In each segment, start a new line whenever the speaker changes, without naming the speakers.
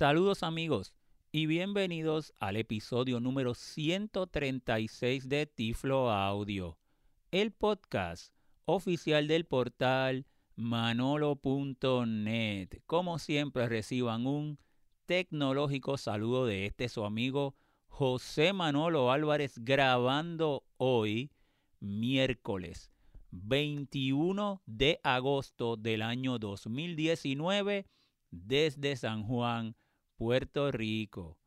Saludos amigos y bienvenidos al episodio número 136 de Tiflo Audio, el podcast oficial del portal manolo.net. Como siempre reciban un tecnológico saludo de este su amigo José Manolo Álvarez grabando hoy miércoles 21 de agosto del año 2019 desde San Juan, Puerto Rico.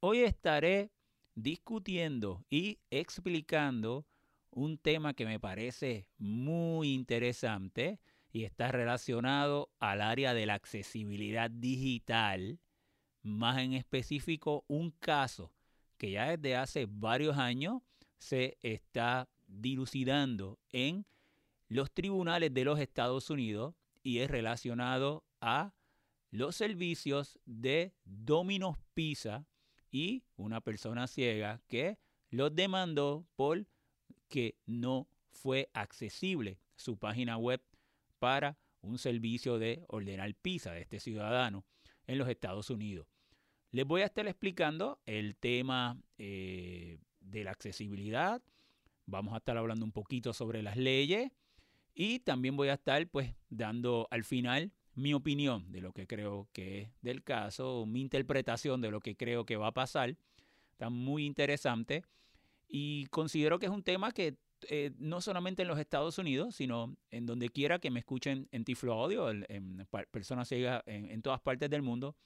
Hoy estaré discutiendo y explicando un tema que me parece muy interesante y está relacionado al área de la accesibilidad digital, más en específico un caso que ya desde hace varios años se está dilucidando en los tribunales de los Estados Unidos y es relacionado a los servicios de Domino's Pizza y una persona ciega que los demandó por que no fue accesible su página web para un servicio de ordenar pizza de este ciudadano en los Estados Unidos. Les voy a estar explicando el tema eh, de la accesibilidad. Vamos a estar hablando un poquito sobre las leyes y también voy a estar pues dando al final mi opinión de lo que creo que es del caso, mi interpretación de lo que creo que va a pasar. Está muy interesante y considero que es un tema que eh, no solamente en los Estados Unidos, sino en donde quiera que me escuchen en Tiflo Audio, en, personas ciegas en, todas partes del mundo,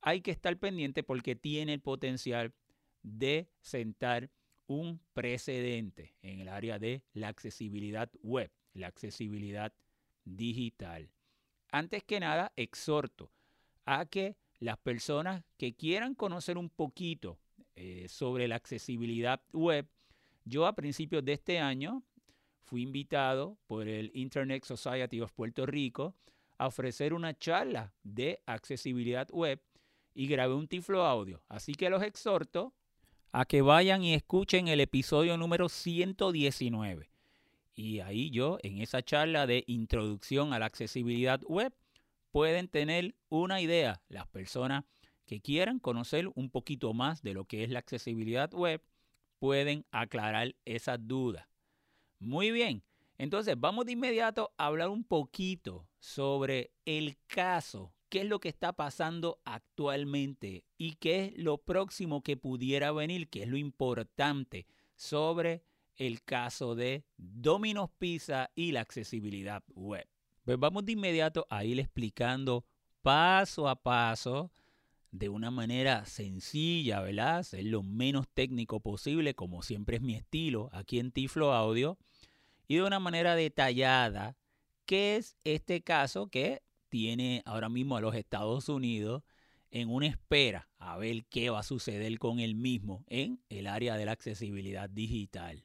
hay que estar pendiente porque tiene el potencial de sentar un precedente en el área de la accesibilidad web, la accesibilidad digital. Antes que nada, exhorto a que las personas que quieran conocer un poquito eh, sobre la accesibilidad web, yo a principios de este año fui invitado por el Internet Society of Puerto Rico a ofrecer una charla de accesibilidad web y grabé un tiflo audio. Así que los exhorto a que vayan y escuchen el episodio número 119. Y ahí yo, en esa charla de introducción a la accesibilidad web, pueden tener una idea las personas que quieran conocer un poquito más de lo que es la accesibilidad web, pueden aclarar esas dudas. Muy bien, entonces vamos de inmediato a hablar un poquito sobre el caso qué es lo que está pasando actualmente y qué es lo próximo que pudiera venir, qué es lo importante sobre el caso de Domino's Pizza y la accesibilidad web. Pues vamos de inmediato a ir explicando paso a paso de una manera sencilla, ¿verdad? Ser lo menos técnico posible, como siempre es mi estilo aquí en Tiflo Audio, y de una manera detallada, qué es este caso que tiene ahora mismo a los Estados Unidos en una espera a ver qué va a suceder con él mismo en el área de la accesibilidad digital.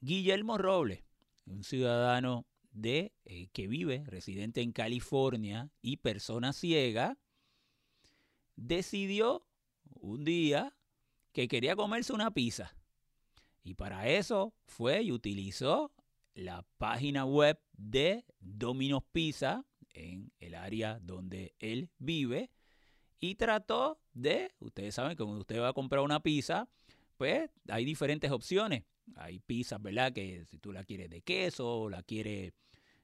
Guillermo Robles, un ciudadano de, eh, que vive, residente en California y persona ciega, decidió un día que quería comerse una pizza. Y para eso fue y utilizó la página web de Domino's Pizza en el área donde él vive y trató de, ustedes saben cuando usted va a comprar una pizza, pues hay diferentes opciones. Hay pizzas, ¿verdad? Que si tú la quieres de queso, o la quieres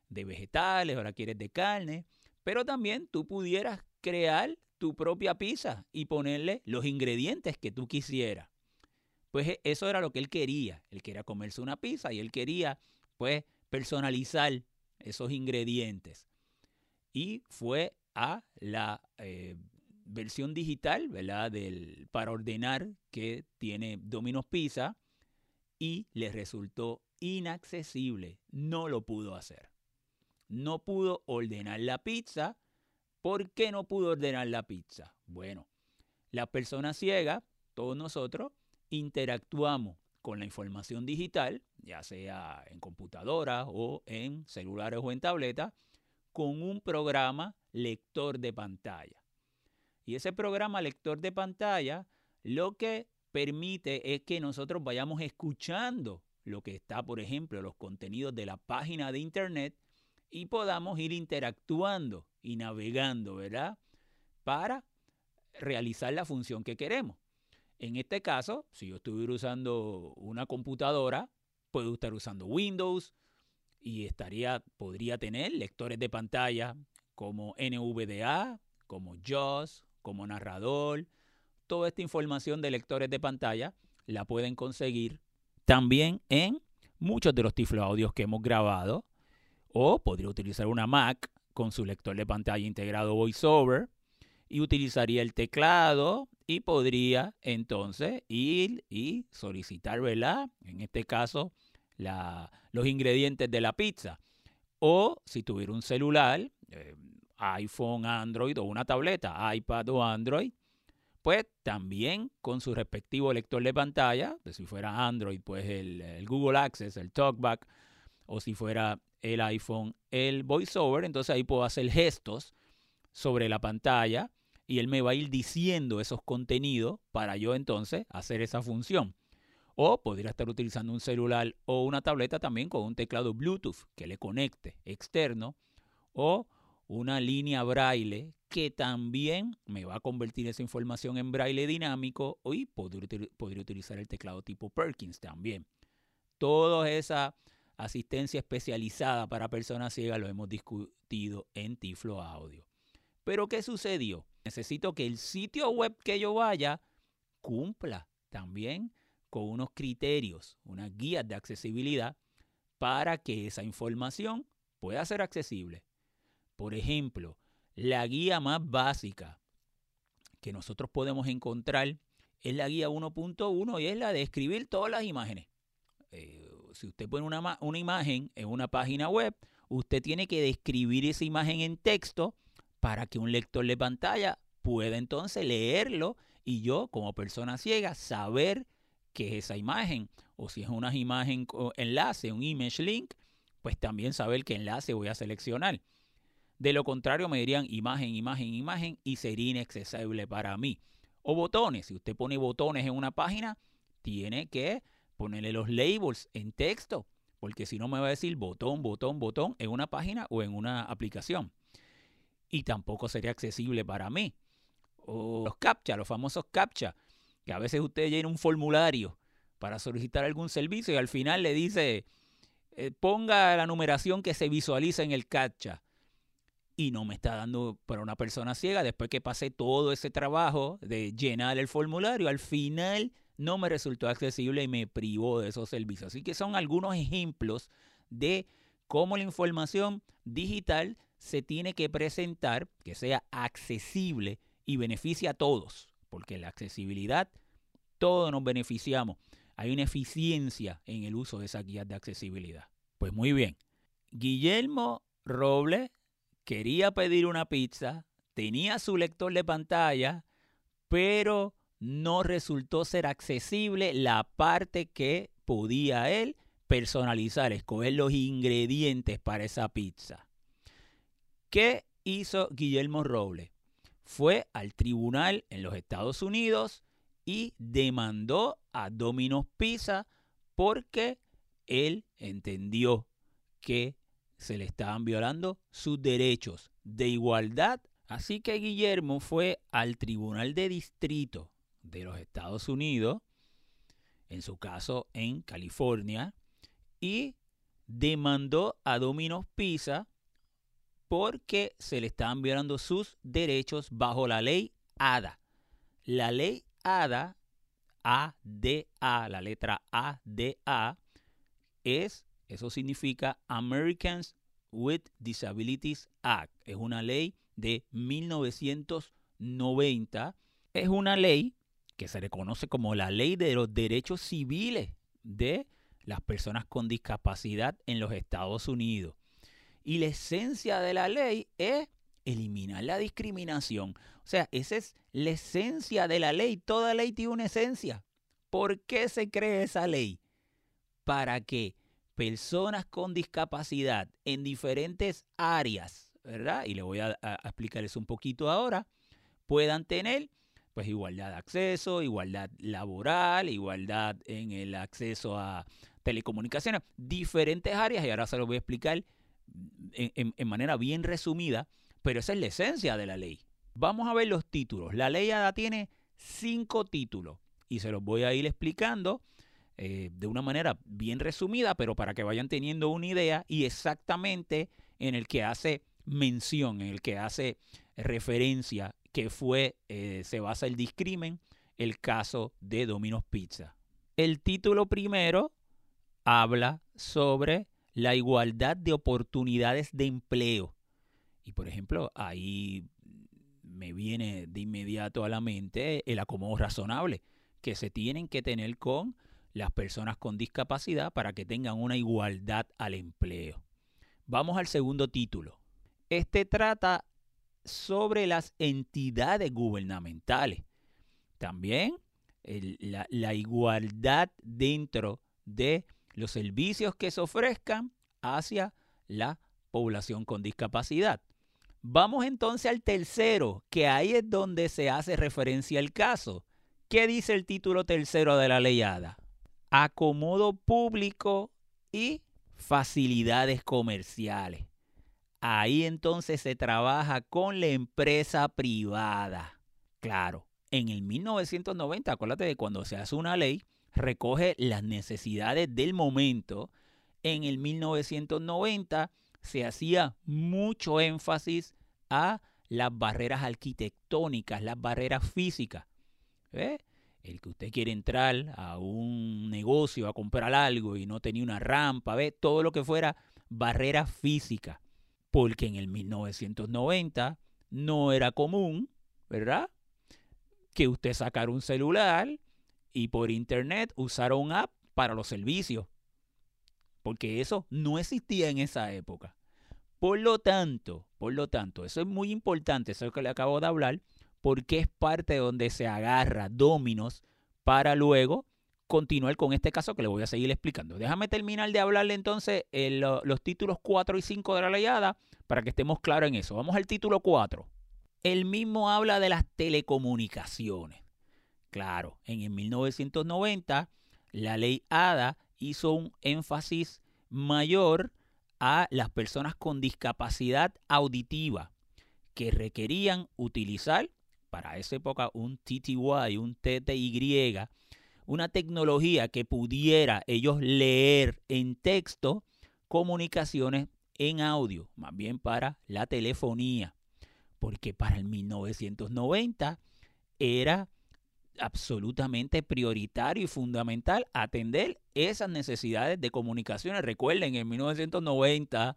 de vegetales, o la quieres de carne, pero también tú pudieras crear tu propia pizza y ponerle los ingredientes que tú quisieras. Pues e, eso era lo que él quería. Él quería comerse una pizza y él quería, pues, personalizar esos ingredientes y fue a la eh, versión digital, ¿verdad? Del, para ordenar que tiene Domino's Pizza y le resultó inaccesible. No lo pudo hacer. No pudo ordenar la pizza. ¿Por qué no pudo ordenar la pizza? Bueno, la persona ciega, todos nosotros, interactuamos con la información digital, ya sea en computadora o en celulares o en tabletas, con un programa lector de pantalla. Y ese programa lector de pantalla lo que permite es que nosotros vayamos escuchando lo que está, por ejemplo, los contenidos de la página de internet y podamos ir interactuando y navegando, ¿verdad? Para realizar la función que queremos. En este caso, si yo estuviera usando una computadora, puedo estar usando Windows y estaría, podría tener lectores de pantalla como NVDA, como JAWS, como narrador. Toda esta información de lectores de pantalla la pueden conseguir también en muchos de los tiflo audios que hemos grabado. O podría utilizar una Mac con su lector de pantalla integrado VoiceOver y utilizaría el teclado y podría entonces ir y solicitar, ¿verdad? En este caso, la, los ingredientes de la pizza. O si tuviera un celular, eh, iPhone, Android o una tableta, iPad o Android, pues también con su respectivo lector de pantalla, de si fuera Android, pues el, Google Access, el TalkBack, o si fuera el iPhone, el VoiceOver, entonces ahí puedo hacer gestos sobre la pantalla y él me va a ir diciendo esos contenidos para yo entonces hacer esa función. O podría estar utilizando un celular o una tableta también con un teclado Bluetooth que le conecte externo o una línea braille que también me va a convertir esa información en braille dinámico y podría, utilizar el teclado tipo Perkins también. Toda esa asistencia especializada para personas ciegas lo hemos discutido en Tiflo Audio. Pero ¿qué sucedió? Necesito que el sitio web que yo vaya cumpla también con unos criterios, unas guías de accesibilidad para que esa información pueda ser accesible. Por ejemplo, la guía más básica que nosotros podemos encontrar es la guía 1.1 y es la de escribir todas las imágenes. Eh, si usted pone una, una imagen en una página web, usted tiene que describir esa imagen en texto para que un lector de pantalla pueda entonces leerlo y yo como persona ciega saber qué es esa imagen o si es una imagen enlace, un image link, pues también saber qué enlace voy a seleccionar. De lo contrario me dirían imagen, imagen, imagen y sería inaccesible para mí. O botones, si usted pone botones en una página, tiene que ponerle los labels en texto, porque si no me va a decir botón, botón, botón en una página o en una aplicación y tampoco sería accesible para mí. O los CAPTCHA, los famosos CAPTCHA, que a veces usted llena un formulario para solicitar algún servicio y al final le dice, eh, ponga la numeración que se visualiza en el CAPTCHA. Y no me está dando para una persona ciega, después que pasé todo ese trabajo de llenar el formulario, al final no me resultó accesible y me privó de esos servicios. Así que son algunos ejemplos de cómo la información digital se tiene que presentar que sea accesible y beneficie a todos, porque la accesibilidad, todos nos beneficiamos. Hay una eficiencia en el uso de esas guías de accesibilidad. Pues muy bien, Guillermo Robles quería pedir una pizza, tenía su lector de pantalla, pero no resultó ser accesible la parte que podía él personalizar, escoger los ingredientes para esa pizza. ¿Qué hizo Guillermo Robles? Fue al tribunal en los Estados Unidos y demandó a Domino's Pizza porque él entendió que se le estaban violando sus derechos de igualdad. Así que Guillermo fue al Tribunal de Distrito de los Estados Unidos, en su caso en California, y demandó a Domino's Pizza porque se le estaban violando sus derechos bajo la ley ADA. La ley ADA, ADA, la letra ADA, es, eso significa Americans with Disabilities Act. Es una ley de 1990. Es una ley que se reconoce como la ley de los derechos civiles de las personas con discapacidad en los Estados Unidos. Y la esencia de la ley es eliminar la discriminación. O sea, esa es la esencia de la ley. Toda ley tiene una esencia. ¿Por qué se cree esa ley? Para que personas con discapacidad en diferentes áreas, ¿verdad? Y le voy a, a explicarles un poquito ahora, puedan tener pues igualdad de acceso, igualdad laboral, igualdad en el acceso a telecomunicaciones, diferentes áreas, y ahora se lo voy a explicar en, manera bien resumida, pero esa es la esencia de la ley. Vamos a ver los títulos. La ley ADA tiene cinco títulos y se los voy a ir explicando eh, de una manera bien resumida, pero para que vayan teniendo una idea y exactamente en el que hace mención, en el que hace referencia que fue, eh, se basa el discrimen, el caso de Domino's Pizza. El título primero habla sobre la igualdad de oportunidades de empleo. Y por ejemplo, ahí me viene de inmediato a la mente el acomodo razonable que se tienen que tener con las personas con discapacidad para que tengan una igualdad al empleo. Vamos al segundo título. Este trata sobre las entidades gubernamentales. También la, la igualdad dentro de los servicios que se ofrezcan hacia la población con discapacidad. Vamos entonces al tercero, que ahí es donde se hace referencia al caso. ¿Qué dice el título tercero de la leyada? Acomodo público y facilidades comerciales. Ahí entonces se trabaja con la empresa privada. Claro, en el 1990, acuérdate de cuando se hace una ley, recoge las necesidades del momento. En el 1990 se hacía mucho énfasis a las barreras arquitectónicas, las barreras físicas. El que usted quiere entrar a un negocio a comprar algo y no tenía una rampa, ¿ve? todo lo que fuera barrera física. Porque en el 1990 no era común, ¿verdad? Que usted sacara un celular y por internet usara un app para los servicios porque eso no existía en esa época. Por lo tanto, por lo tanto, eso es muy importante, eso es lo que le acabo de hablar, porque es parte de donde se agarra Dominos para luego continuar con este caso que le voy a seguir explicando. Déjame terminar de hablarle entonces en los títulos 4 y 5 de la leyada para que estemos claros en eso. Vamos al título 4. El mismo habla de las telecomunicaciones. Claro, en el 1990 la ley ADA hizo un énfasis mayor a las personas con discapacidad auditiva que requerían utilizar para esa época un TTY, un TTY, una tecnología que pudiera ellos leer en texto comunicaciones en audio, más bien para la telefonía, porque para el 1990 era absolutamente prioritario y fundamental atender esas necesidades de comunicaciones. Recuerden, en 1990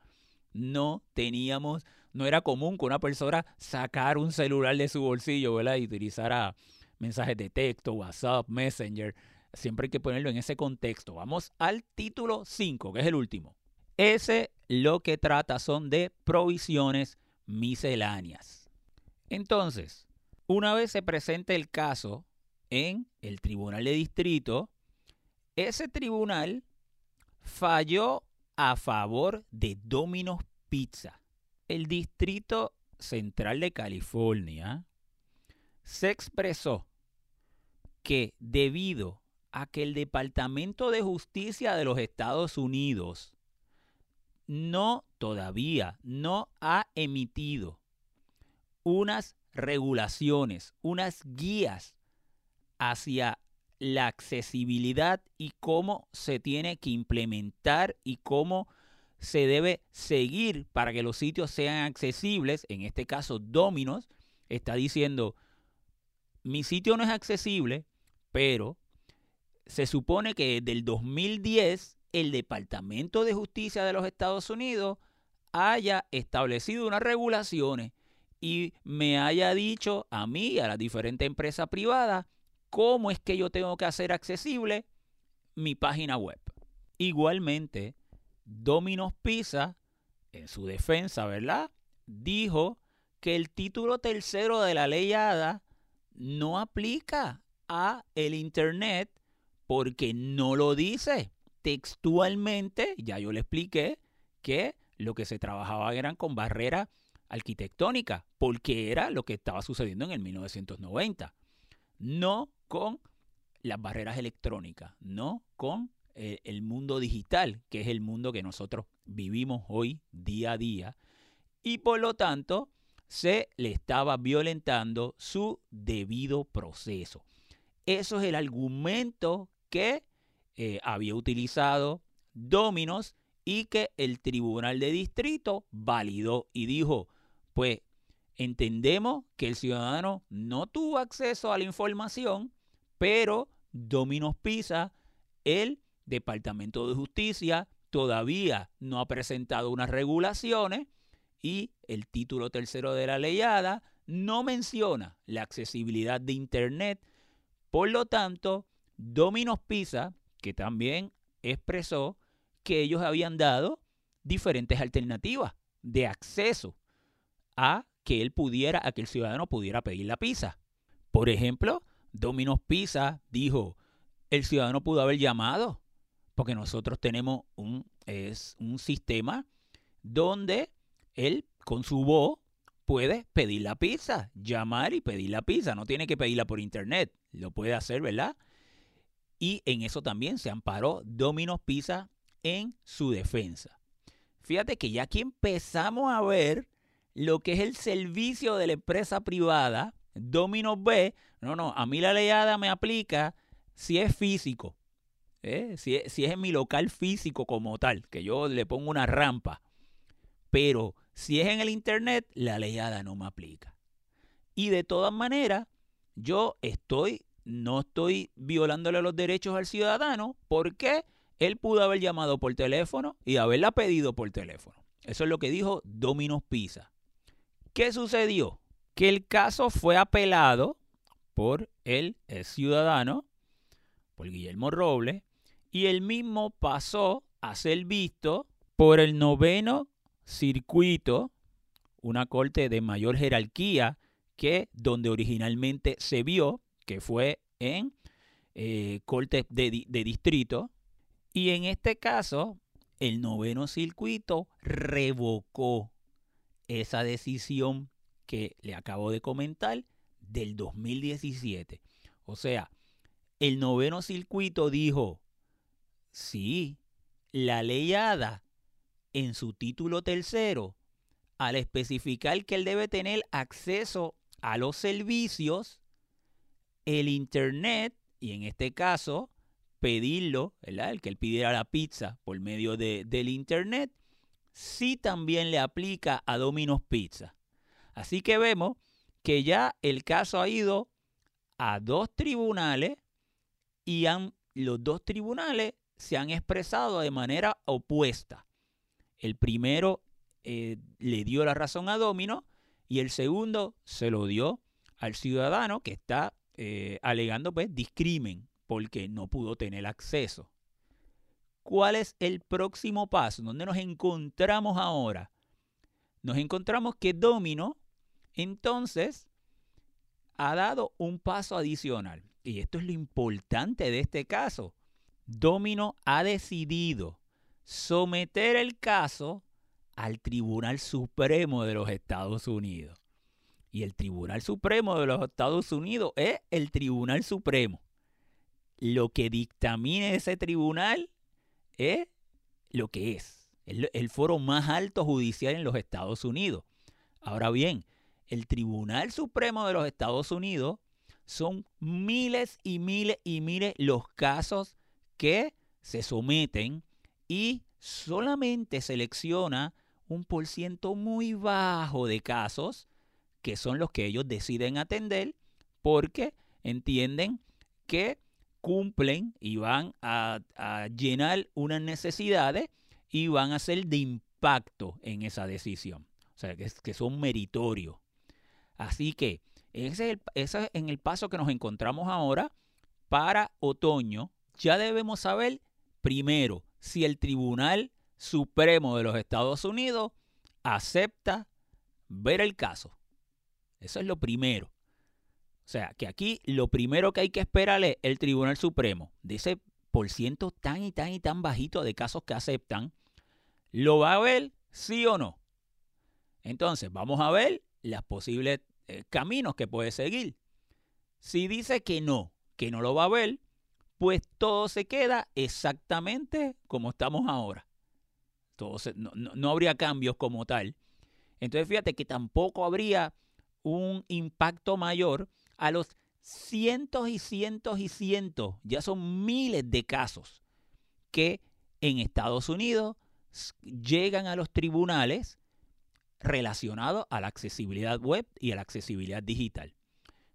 no teníamos, no era común que una persona sacara un celular de su bolsillo, ¿verdad? Y utilizara mensajes de texto, WhatsApp, Messenger. Siempre hay que ponerlo en ese contexto. Vamos al título 5, que es el último. Ese lo que trata son de provisiones misceláneas. Entonces, una vez se presente el caso en el tribunal de distrito, ese tribunal falló a favor de Domino's Pizza. El distrito central de California se expresó que debido a que el Departamento de Justicia de los Estados Unidos no todavía no ha emitido unas regulaciones, unas guías hacia la accesibilidad y cómo se tiene que implementar y cómo se debe seguir para que los sitios sean accesibles. En este caso, Dominos está diciendo, mi sitio no es accesible, pero se supone que desde el 2010 el Departamento de Justicia de los Estados Unidos haya establecido unas regulaciones y me haya dicho a mí y a las diferentes empresas privadas cómo es que yo tengo que hacer accesible mi página web. Igualmente, Domino's Pizza, en su defensa, ¿verdad? Dijo que el título tercero de la ley ADA no aplica a el Internet porque no lo dice textualmente. Ya yo le expliqué que lo que se trabajaba eran con barreras arquitectónicas, porque era lo que estaba sucediendo en el 1990. No con las barreras electrónicas, no con eh, el mundo digital, que es el mundo que nosotros vivimos hoy día a día. Y por lo tanto, se le estaba violentando su debido proceso. Eso es el argumento que eh, había utilizado Dominos y que el tribunal de distrito validó y dijo, pues entendemos que el ciudadano no tuvo acceso a la información, pero Dominos Pisa, el Departamento de Justicia, todavía no ha presentado unas regulaciones y el título tercero de la leyada no menciona la accesibilidad de Internet. Por lo tanto, Dominos Pisa, que también expresó que ellos habían dado diferentes alternativas de acceso a que él pudiera, a que el ciudadano pudiera pedir la pizza. Por ejemplo, Dominos Pizza dijo, el ciudadano pudo haber llamado, porque nosotros tenemos un, es un sistema donde él con su voz puede pedir la pizza, llamar y pedir la pizza. No tiene que pedirla por internet, lo puede hacer, ¿verdad? Y en eso también se amparó Domino's Pizza en su defensa. Fíjate que ya aquí empezamos a ver lo que es el servicio de la empresa privada. Domino's B, no, no, a mí la leyada me aplica si es físico, ¿eh? si, es en mi local físico como tal, que yo le pongo una rampa. Pero si es en el Internet, la leyada no me aplica. Y de todas maneras, yo estoy, no estoy violándole los derechos al ciudadano porque él pudo haber llamado por teléfono y haberla pedido por teléfono. Eso es lo que dijo Dominos Pisa. ¿Qué sucedió? Que el caso fue apelado por el, el ciudadano, por Guillermo Robles, y el mismo pasó a ser visto por el noveno circuito, una corte de mayor jerarquía que donde originalmente se vio, que fue en eh, corte de, de distrito. Y en este caso, el noveno circuito revocó esa decisión que le acabo de comentar del 2017. O sea, el noveno circuito dijo, sí, la ley ADA en su título tercero, al especificar que él debe tener acceso a los servicios, el Internet, y en este caso, pedirlo. El que él pidiera la pizza por medio de, del Internet, sí también le aplica a Domino's Pizza. Así que vemos que ya el caso ha ido a dos tribunales y han, los dos tribunales se han expresado de manera opuesta. El primero eh, le dio la razón a Domino y el segundo se lo dio al ciudadano que está eh, alegando pues discrimen porque no pudo tener acceso. ¿Cuál es el próximo paso? ¿Dónde nos encontramos ahora? Nos encontramos que Domino entonces ha dado un paso adicional. Y esto es lo importante de este caso. Domino ha decidido someter el caso al Tribunal Supremo de los Estados Unidos. Y el Tribunal Supremo de los Estados Unidos es el Tribunal Supremo. Lo que dictamine ese tribunal es lo que es. El, el foro más alto judicial en los Estados Unidos. Ahora bien, el Tribunal Supremo de los Estados Unidos son miles y miles y miles los casos que se someten y solamente selecciona un por ciento muy bajo de casos que son los que ellos deciden atender porque entienden que cumplen y van a, llenar unas necesidades y van a ser de impacto en esa decisión. O sea, que, son meritorios. Así que ese es, es en el paso que nos encontramos ahora para otoño. Ya debemos saber primero si el Tribunal Supremo de los Estados Unidos acepta ver el caso. Eso es lo primero. O sea, que aquí lo primero que hay que esperar es el Tribunal Supremo, de ese por ciento tan y tan y tan bajito de casos que aceptan, ¿lo va a ver sí o no? Entonces, vamos a ver los posibles eh, caminos que puede seguir. Si dice que no, que no lo va a ver, pues todo se queda exactamente como estamos ahora. Todo no, no, habría cambios como tal. Entonces fíjate que tampoco habría un impacto mayor a los cientos y cientos y cientos, ya son miles de casos que en Estados Unidos llegan a los tribunales relacionados a la accesibilidad web y a la accesibilidad digital.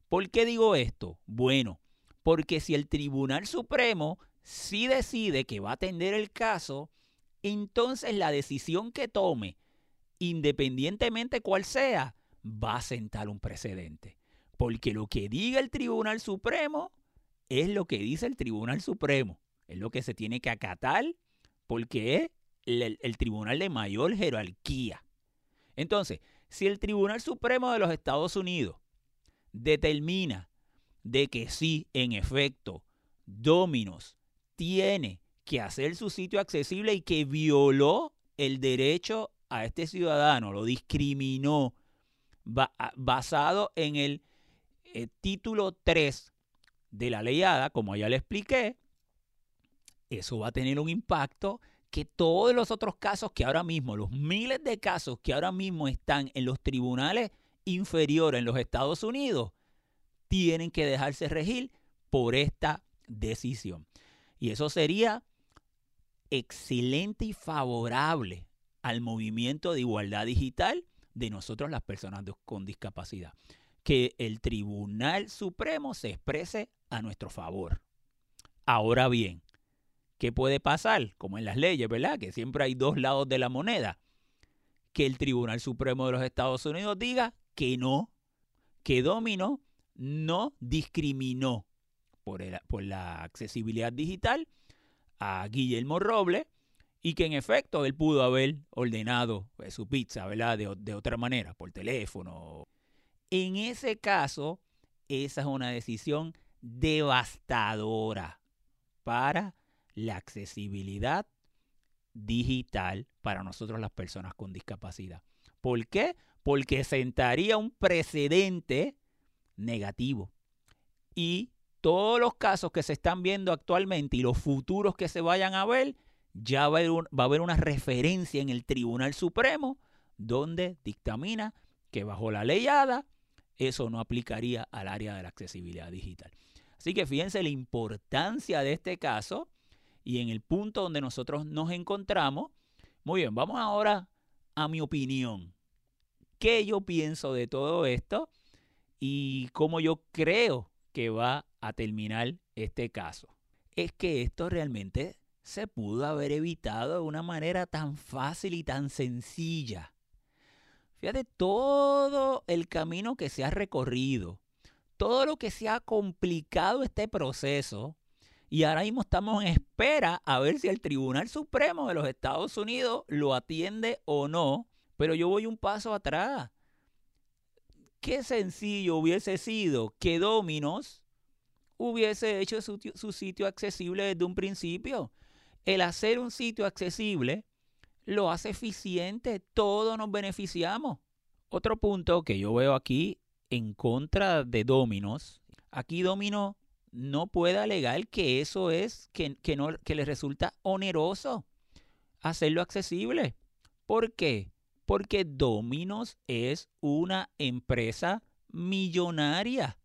¿Por qué digo esto? Bueno, porque si el Tribunal Supremo sí decide que va a atender el caso, entonces la decisión que tome, independientemente cuál sea, va a sentar un precedente. Porque lo que diga el Tribunal Supremo es lo que dice el Tribunal Supremo. Es lo que se tiene que acatar porque es el, el tribunal de mayor jerarquía. Entonces, si el Tribunal Supremo de los Estados Unidos determina de que sí, en efecto, Dominos tiene que hacer su sitio accesible y que violó el derecho a este ciudadano, lo discriminó basado en el eh, título 3 de la ley ADA, como ya le expliqué, eso va a tener un impacto que todos los otros casos que ahora mismo, los miles de casos que ahora mismo están en los tribunales inferiores en los Estados Unidos, tienen que dejarse regir por esta decisión. Y eso sería excelente y favorable al movimiento de igualdad digital de nosotros las personas con discapacidad. Que el Tribunal Supremo se exprese a nuestro favor. Ahora bien, ¿qué puede pasar? Como en las leyes, ¿verdad? Que siempre hay dos lados de la moneda. Que el Tribunal Supremo de los Estados Unidos diga que no, que Domino no discriminó por, la accesibilidad digital a Guillermo Robles y que en efecto él pudo haber ordenado pues, su pizza, ¿verdad? De, de, otra manera, por teléfono. En ese caso, esa es una decisión devastadora para la accesibilidad digital para nosotros las personas con discapacidad. ¿Por qué? Porque sentaría un precedente negativo. Y todos los casos que se están viendo actualmente y los futuros que se vayan a ver, ya va a haber, una referencia en el Tribunal Supremo donde dictamina que bajo la ley ADA eso no aplicaría al área de la accesibilidad digital. Así que fíjense la importancia de este caso y en el punto donde nosotros nos encontramos. Muy bien, vamos ahora a mi opinión. ¿Qué yo pienso de todo esto? Y cómo yo creo que va a terminar este caso. Es que esto realmente se pudo haber evitado de una manera tan fácil y tan sencilla. Fíjate todo el camino que se ha recorrido, todo lo que se ha complicado este proceso, y ahora mismo estamos en espera a ver si el Tribunal Supremo de los Estados Unidos lo atiende o no. Pero yo voy un paso atrás. Qué sencillo hubiese sido que Dominos hubiese hecho su, sitio accesible desde un principio. El hacer un sitio accesible lo hace eficiente, todos nos beneficiamos. Otro punto que yo veo aquí en contra de Dominos, aquí Domino no puede alegar que eso es que, que, no, que le resulta oneroso hacerlo accesible. ¿Por qué? Porque Dominos es una empresa millonaria.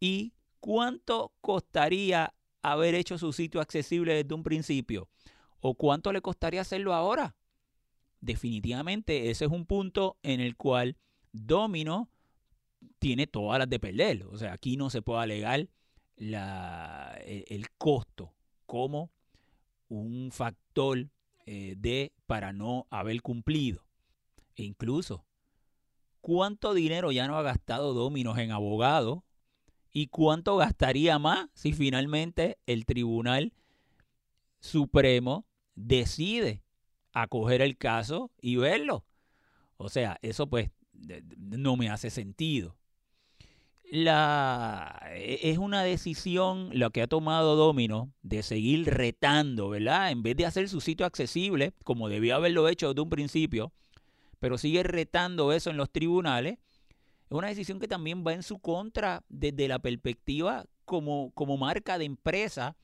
¿Y cuánto costaría haber hecho su sitio accesible desde un principio? ¿O cuánto le costaría hacerlo ahora? Definitivamente ese es un punto en el cual Domino tiene todas las de perder. O sea, aquí no se puede alegar el, el costo como un factor eh, de para no haber cumplido. E incluso, ¿cuánto dinero ya no ha gastado Dominos en abogados? ¿Y cuánto gastaría más si finalmente el Tribunal Supremo decide acoger el caso y verlo? O sea, eso pues no me hace sentido la, e, es una decisión lo que ha tomado Domino de seguir retando, ¿verdad? En vez de hacer su sitio accesible, como debía haberlo hecho desde un principio, pero sigue retando eso en los tribunales, es una decisión que también va en su contra desde la perspectiva como, como marca de empresa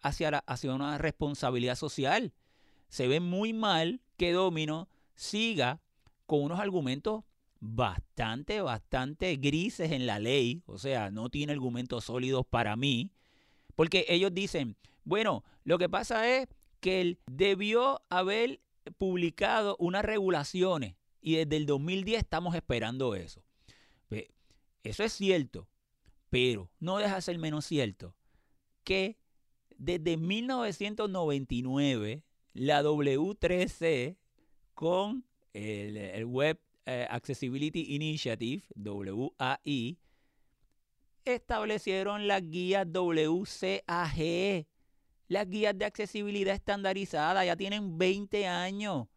hacia, la, hacia una responsabilidad social. Se ve muy mal que Domino siga con unos argumentos bastante, bastante grises en la ley, o sea, no tiene argumentos sólidos para mí, porque ellos dicen, bueno, lo que pasa es que él debió haber publicado unas regulaciones y desde el 2010 estamos esperando eso. Eso es cierto, pero no deja de ser menos cierto que desde 1999 la W3C con el, Web eh, Accessibility Initiative, WAI, establecieron las guías WCAG, las guías de accesibilidad estandarizada, ya tienen 20 años.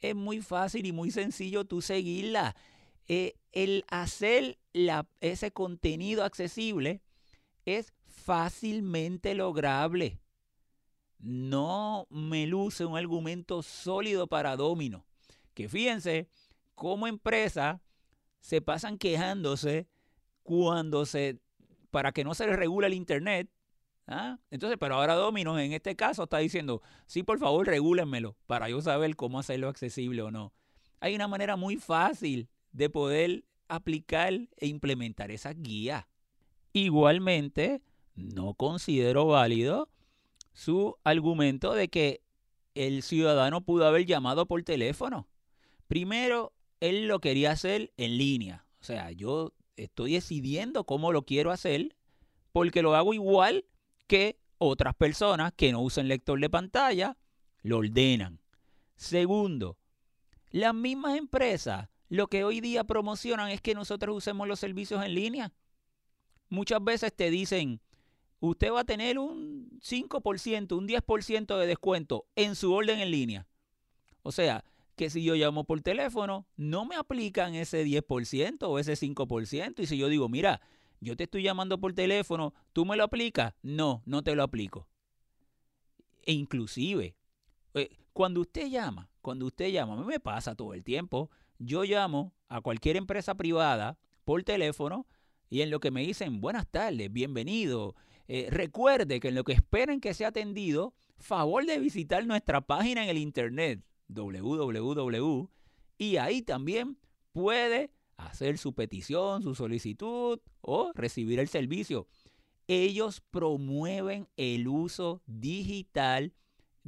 Es muy fácil y muy sencillo tú seguirla. Eh, el hacer ese contenido accesible es fácilmente lograble. No me luce un argumento sólido para Domino. Que fíjense, como empresa se pasan quejándose cuando se, para que no se les regule el Internet. ¿ah? Entonces, pero ahora Domino en este caso está diciendo, sí, por favor, regúlenmelo para yo saber cómo hacerlo accesible o no. Hay una manera muy fácil de poder aplicar e implementar esas guías. Igualmente, no considero válido su argumento de que el ciudadano pudo haber llamado por teléfono. Primero, él lo quería hacer en línea. O sea, yo estoy decidiendo cómo lo quiero hacer porque lo hago igual que otras personas que no usan lector de pantalla, lo ordenan. Segundo, las mismas empresas lo que hoy día promocionan es que nosotros usemos los servicios en línea. Muchas veces te dicen, usted va a tener un 5%, un 10% de descuento en su orden en línea. O sea, que si yo llamo por teléfono, no me aplican ese 10% o ese 5%. Y si yo digo, mira, yo te estoy llamando por teléfono, ¿tú me lo aplicas? No, no te lo aplico. E inclusive, eh, cuando usted llama, cuando usted llama, a mí me pasa todo el tiempo, yo llamo a cualquier empresa privada por teléfono y en lo que me dicen, buenas tardes, bienvenido. Eh, recuerde que en lo que esperen que sea atendido, favor de visitar nuestra página en el internet www y ahí también puede hacer su petición, su solicitud o recibir el servicio. Ellos promueven el uso digital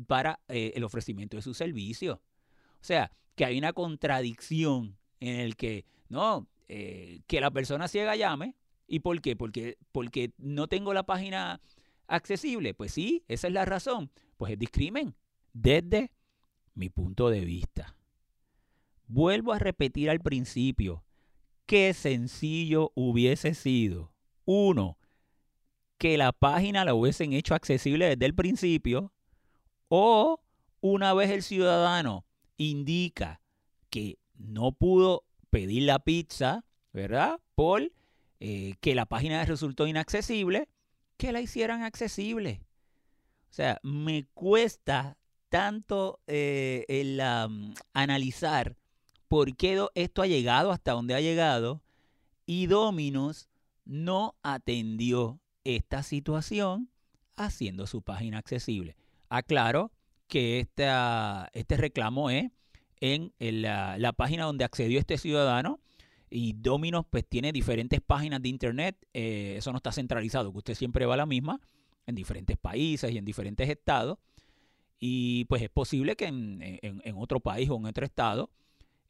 para eh, el ofrecimiento de su servicio. O sea, que hay una contradicción en el que, no, eh, que la persona ciega llame. ¿Y por qué? Porque, porque no tengo la página accesible. Pues sí, esa es la razón. Pues es discrimen. Desde mi punto de vista. Vuelvo a repetir al principio, qué sencillo hubiese sido. Uno, que la página la hubiesen hecho accesible desde el principio. O una vez el ciudadano indica que no pudo pedir la pizza, ¿verdad? Por eh, que la página resultó inaccesible, que la hicieran accesible. O sea, me cuesta tanto eh, el analizar por qué esto ha llegado hasta donde ha llegado y Dominos no atendió esta situación haciendo su página accesible. Aclaro que este reclamo es en, la, página donde accedió este ciudadano y Dominos pues tiene diferentes páginas de internet, eh, eso no está centralizado, que usted siempre va a la misma en diferentes países y en diferentes estados y pues es posible que en, otro país o en otro estado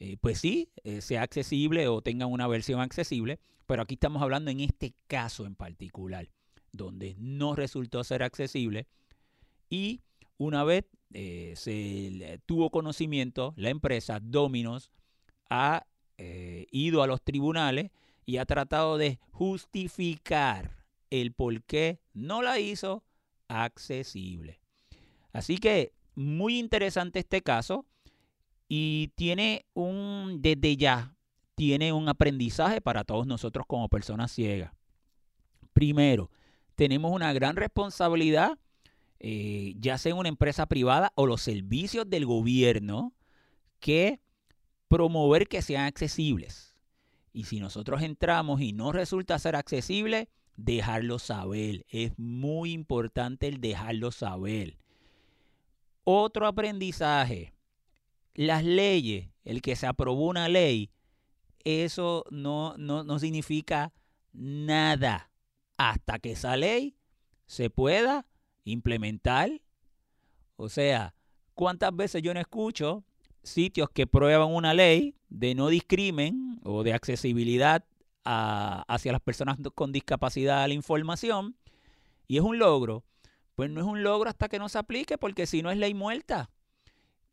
eh, pues sí, eh, sea accesible o tengan una versión accesible, pero aquí estamos hablando en este caso en particular, donde no resultó ser accesible y una vez eh, se tuvo conocimiento, la empresa Dominos ha ido a los tribunales y ha tratado de justificar el por qué no la hizo accesible. Así que muy interesante este caso y tiene un, desde ya, tiene un aprendizaje para todos nosotros como personas ciegas. Primero, tenemos una gran responsabilidad eh, ya sea en una empresa privada o los servicios del gobierno, que promover que sean accesibles. Y si nosotros entramos y no resulta ser accesible, dejarlo saber. Es muy importante el dejarlo saber. Otro aprendizaje. las leyes, el que se aprobó una ley, eso no, no, no significa nada hasta que esa ley se pueda implementar. O sea, ¿cuántas veces yo no escucho sitios que prueban una ley de no discrimen o de accesibilidad hacia las personas con discapacidad a la información y es un logro? Pues no es un logro hasta que no se aplique porque si no es ley muerta.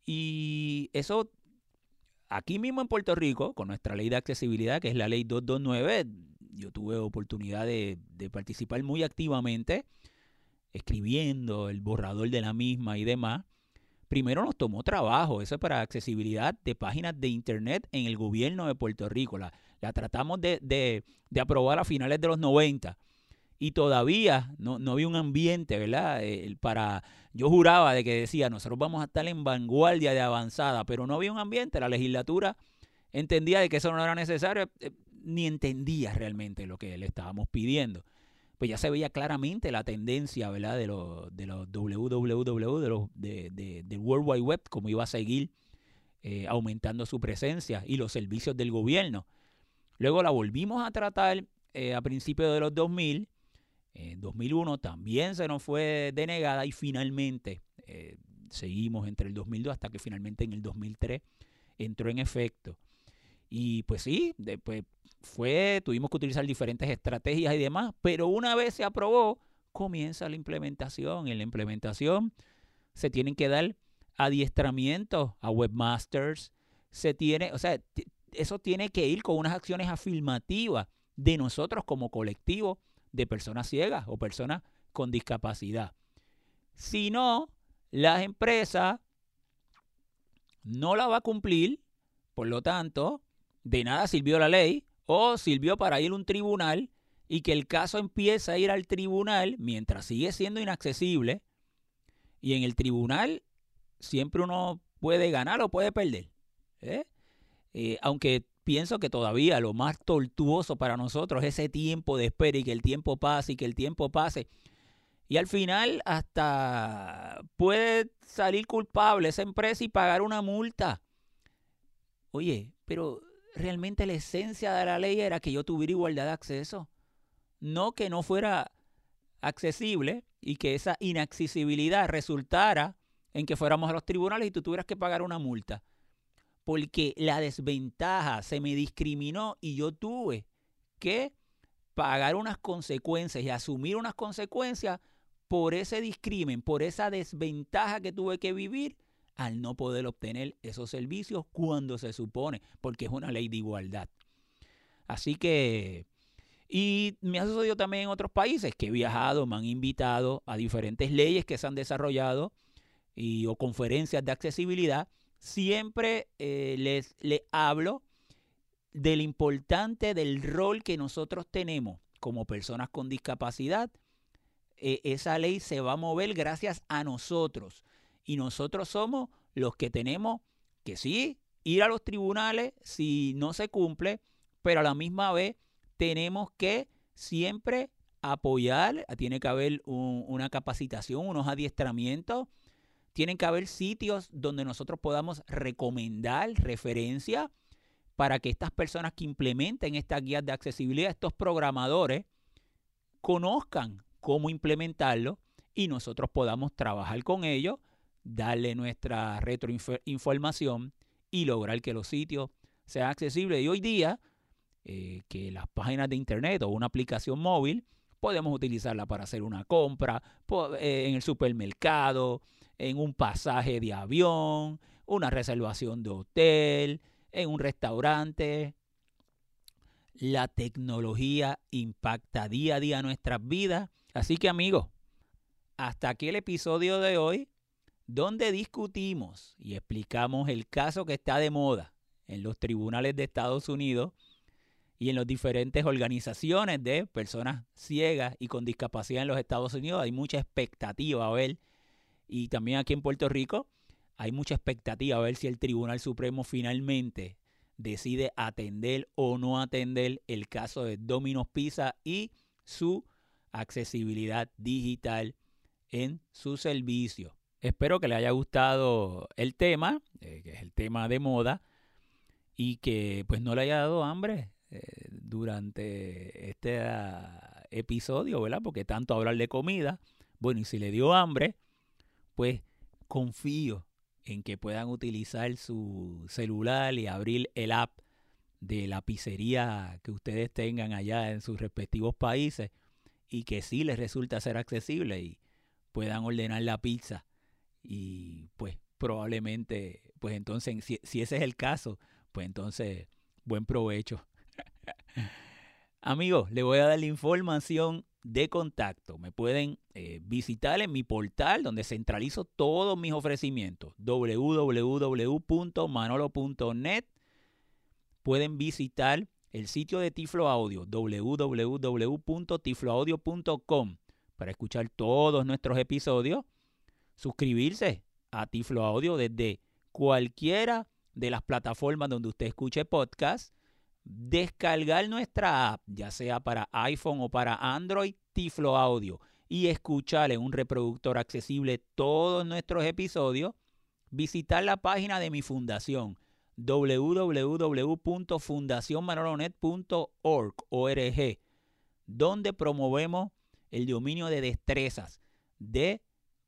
Y eso aquí mismo en Puerto Rico, con nuestra ley de accesibilidad, que es la ley 229, yo tuve oportunidad de, participar muy activamente, escribiendo el borrador de la misma y demás. Primero nos tomó trabajo, eso es para accesibilidad de páginas de Internet en el gobierno de Puerto Rico. La, tratamos de aprobar a finales de los 90 y todavía no, no había un ambiente, ¿verdad? para, yo juraba de que decía, nosotros vamos a estar en vanguardia de avanzada, pero no había un ambiente, la legislatura entendía de que eso no era necesario, eh, ni entendía realmente lo que le estábamos pidiendo. Pues ya se veía claramente la tendencia, ¿verdad? De los, de los www, de los, de, del World Wide Web, como iba a seguir eh, aumentando su presencia y los servicios del gobierno. Luego la volvimos a tratar eh, a principios de los 2000 en 2001 también se nos fue denegada y finalmente eh, seguimos entre el 2002 hasta que finalmente en el 2003 entró en efecto. Y pues sí, después fue, tuvimos que utilizar diferentes estrategias y demás, pero una vez se aprobó, comienza la implementación. En la implementación se tienen que dar adiestramientos a webmasters, se tiene, o sea, eso tiene que ir con unas acciones afirmativas de nosotros como colectivo de personas ciegas o personas con discapacidad. Si no, las empresas no la va a cumplir, por lo tanto, de nada sirvió la ley o sirvió para ir a un tribunal y que el caso empieza a ir al tribunal mientras sigue siendo inaccesible y en el tribunal siempre uno puede ganar o puede perder. ¿eh? Eh, aunque pienso que todavía lo más tortuoso para nosotros es ese tiempo de espera y que el tiempo pase y que el tiempo pase. Y al final hasta puede salir culpable esa empresa y pagar una multa. Oye, pero realmente la esencia de la ley era que yo tuviera igualdad de acceso. No que no fuera accesible y que esa inaccesibilidad resultara en que fuéramos a los tribunales y tú tuvieras que pagar una multa porque la desventaja se me discriminó y yo tuve que pagar unas consecuencias y asumir unas consecuencias por ese discrimen, por esa desventaja que tuve que vivir al no poder obtener esos servicios cuando se supone, porque es una ley de igualdad. Así que, y me ha sucedido también en otros países que he viajado, me han invitado a diferentes leyes que se han desarrollado y, o conferencias de accesibilidad siempre eh, les, hablo del importante del rol que nosotros tenemos como personas con discapacidad. Eh, esa ley se va a mover gracias a nosotros. Y nosotros somos los que tenemos que sí ir a los tribunales si no se cumple, pero a la misma vez tenemos que siempre apoyar, tiene que haber una capacitación, unos adiestramientos tienen que haber sitios donde nosotros podamos recomendar referencia para que estas personas que implementen estas guías de accesibilidad, estos programadores, conozcan cómo implementarlo y nosotros podamos trabajar con ellos, darle nuestra retroinformación y lograr que los sitios sean accesibles. Y hoy día, eh, que las páginas de internet o una aplicación móvil, podemos utilizarla para hacer una compra eh, en el supermercado, en un pasaje de avión, una reservación de hotel, en un restaurante. La tecnología impacta día a día nuestras vidas. Así que amigos, hasta aquí el episodio de hoy, donde discutimos y explicamos el caso que está de moda en los tribunales de Estados Unidos y en las diferentes organizaciones de personas ciegas y con discapacidad en los Estados Unidos. Hay mucha expectativa a ver y también aquí en Puerto Rico hay mucha expectativa a ver si el Tribunal Supremo finalmente decide atender o no atender el caso de Domino's Pizza y su accesibilidad digital en su servicio. Espero que le haya gustado el tema, eh, que es el tema de moda, y que pues no le haya dado hambre eh, durante este ah, episodio, ¿verdad? Porque tanto hablar de comida, bueno, y si le dio hambre, pues confío en que puedan utilizar su celular y abrir el app de la pizzería que ustedes tengan allá en sus respectivos países y que sí les resulta ser accesible y puedan ordenar la pizza. Y pues probablemente pues entonces si, si ese es el caso pues entonces buen provecho. Amigos le voy a dar la información de contacto. Me pueden eh, visitar en mi portal donde centralizo todos mis ofrecimientos. www.manolo.net. Pueden visitar el sitio de Tiflo Audio, www.tifloaudio.com, para escuchar todos nuestros episodios. Suscribirse a Tiflo Audio desde cualquiera de las plataformas donde usted escuche podcast descargar nuestra app, ya sea para iPhone o para Android, Tiflo Audio, y escuchar en un reproductor accesible todos nuestros episodios, visitar la página de mi fundación www.fundacionmanolonet.org, donde promovemos el dominio de destrezas de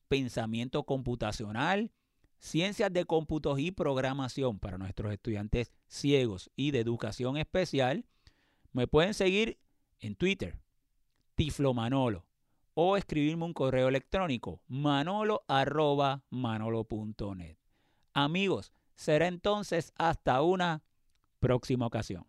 pensamiento computacional, Ciencias de Cómputos y Programación para nuestros estudiantes ciegos y de educación especial. Me pueden seguir en Twitter, Tiflo Manolo, o escribirme un correo electrónico, manolo manolo.net. Amigos, será entonces hasta una próxima ocasión.